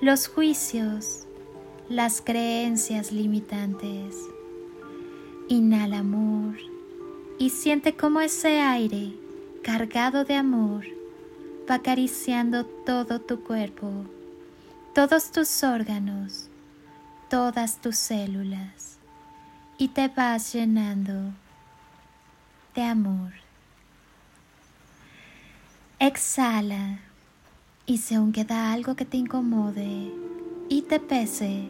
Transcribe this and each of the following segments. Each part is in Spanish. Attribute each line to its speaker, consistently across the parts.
Speaker 1: los juicios, las creencias limitantes. Inhala amor y siente cómo ese aire cargado de amor va acariciando todo tu cuerpo, todos tus órganos, todas tus células y te vas llenando de amor. Exhala y si aún queda algo que te incomode y te pese,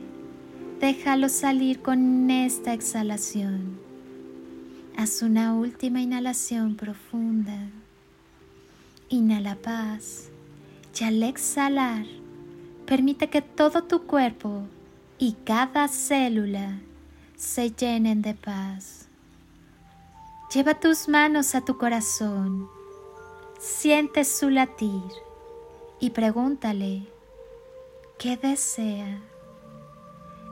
Speaker 1: déjalo salir con esta exhalación. Haz una última inhalación profunda. Inhala paz y al exhalar, permite que todo tu cuerpo y cada célula se llenen de paz. Lleva tus manos a tu corazón, siente su latir y pregúntale qué desea.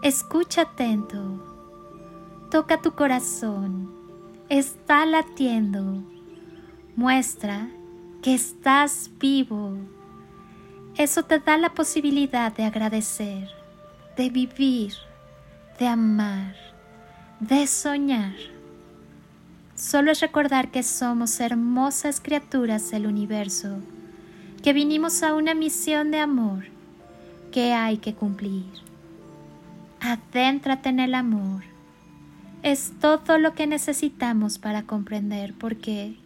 Speaker 1: Escucha atento, toca tu corazón, está latiendo, muestra que estás vivo. Eso te da la posibilidad de agradecer, de vivir, de amar, de soñar. Solo es recordar que somos hermosas criaturas del universo que vinimos a una misión de amor que hay que cumplir. Adéntrate en el amor. Es todo lo que necesitamos para comprender por qué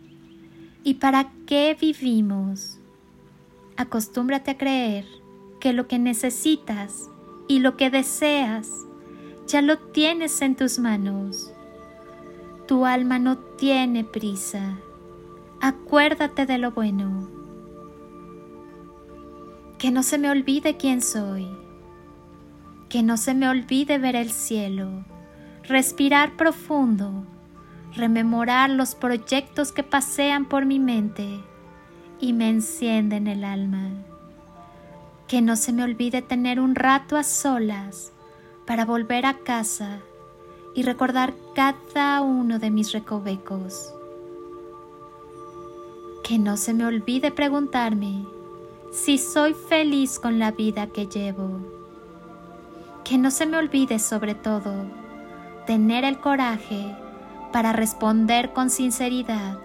Speaker 1: y para qué vivimos. Acostúmbrate a creer que lo que necesitas y lo que deseas ya lo tienes en tus manos. Tu alma no tiene prisa. Acuérdate de lo bueno que no se me olvide quién soy, que no se me olvide ver el cielo, respirar profundo, rememorar los proyectos que pasean por mi mente y me encienden el alma. Que no se me olvide tener un rato a solas para volver a casa y recordar cada uno de mis recovecos. Que no se me olvide preguntarme si soy feliz con la vida que llevo. Que no se me olvide sobre todo tener el coraje para responder con sinceridad,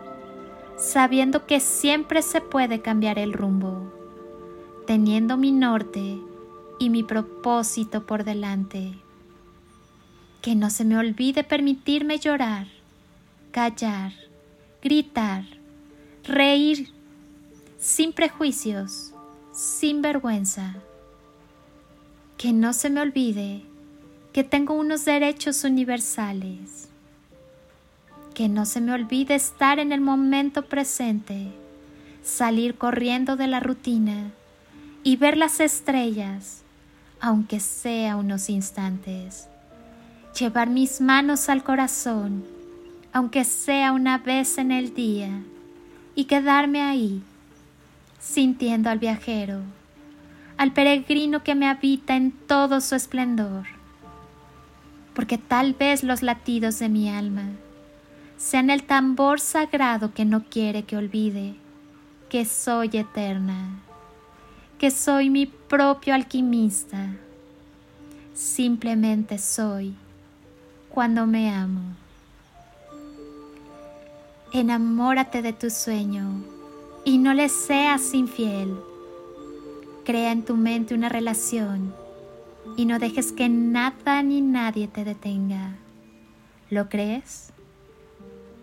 Speaker 1: sabiendo que siempre se puede cambiar el rumbo, teniendo mi norte y mi propósito por delante. Que no se me olvide permitirme llorar, callar, gritar, reír, sin prejuicios, sin vergüenza. Que no se me olvide que tengo unos derechos universales. Que no se me olvide estar en el momento presente, salir corriendo de la rutina y ver las estrellas, aunque sea unos instantes. Llevar mis manos al corazón, aunque sea una vez en el día, y quedarme ahí sintiendo al viajero, al peregrino que me habita en todo su esplendor, porque tal vez los latidos de mi alma sean el tambor sagrado que no quiere que olvide que soy eterna, que soy mi propio alquimista, simplemente soy cuando me amo. Enamórate de tu sueño y no le seas infiel. Crea en tu mente una relación y no dejes que nada ni nadie te detenga. ¿Lo crees?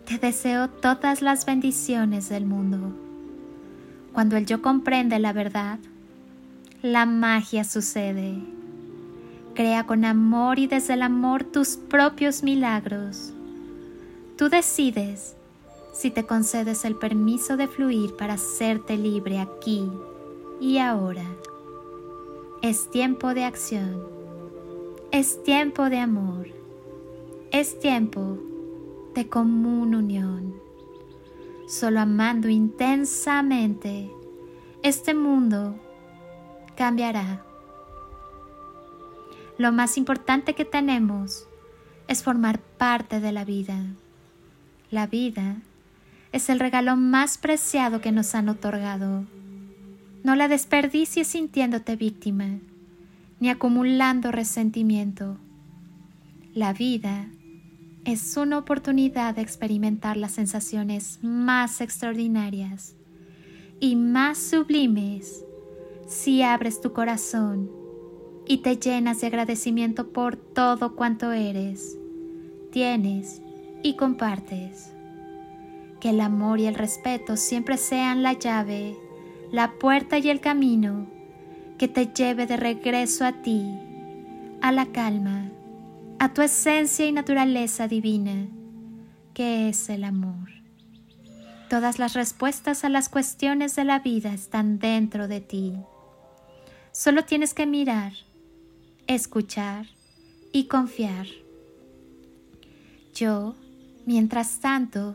Speaker 1: Te deseo todas las bendiciones del mundo. Cuando el yo comprende la verdad, la magia sucede. Crea con amor y desde el amor tus propios milagros. Tú decides si te concedes el permiso de fluir para hacerte libre aquí y ahora. Es tiempo de acción. Es tiempo de amor. Es tiempo de común unión. Solo amando intensamente, este mundo cambiará. Lo más importante que tenemos es formar parte de la vida. La vida es el regalo más preciado que nos han otorgado. No la desperdicies sintiéndote víctima, ni acumulando resentimiento. La vida es una oportunidad de experimentar las sensaciones más extraordinarias y más sublimes si abres tu corazón y te llenas de agradecimiento por todo cuanto eres, tienes y compartes. Que el amor y el respeto siempre sean la llave, la puerta y el camino que te lleve de regreso a ti, a la calma, a tu esencia y naturaleza divina, que es el amor. Todas las respuestas a las cuestiones de la vida están dentro de ti. Solo tienes que mirar escuchar y confiar. Yo, mientras tanto,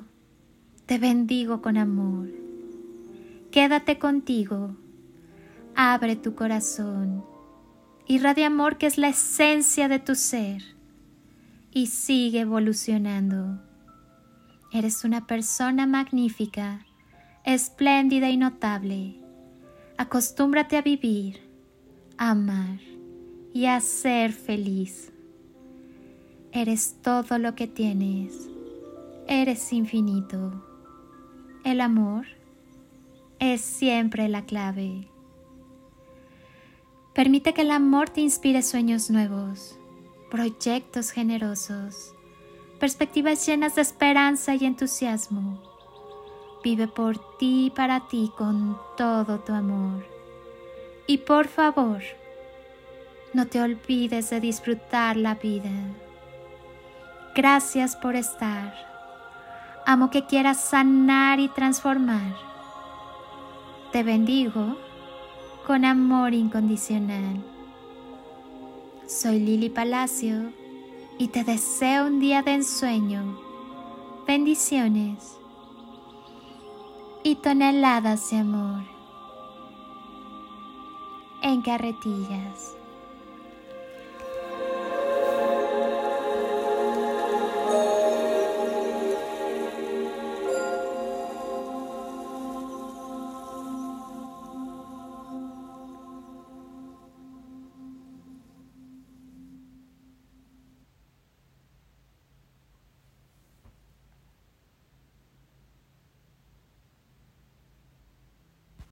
Speaker 1: te bendigo con amor. Quédate contigo, abre tu corazón, irradia amor que es la esencia de tu ser y sigue evolucionando. Eres una persona magnífica, espléndida y notable. Acostúmbrate a vivir, a amar y a ser feliz. Eres todo lo que tienes. Eres infinito. El amor es siempre la clave. Permite que el amor te inspire sueños nuevos, proyectos generosos, perspectivas llenas de esperanza y entusiasmo. Vive por ti y para ti con todo tu amor. Y por favor, no te olvides de disfrutar la vida. Gracias por estar. Amo que quieras sanar y transformar. Te bendigo con amor incondicional. Soy Lili Palacio y te deseo un día de ensueño, bendiciones y toneladas de amor en carretillas.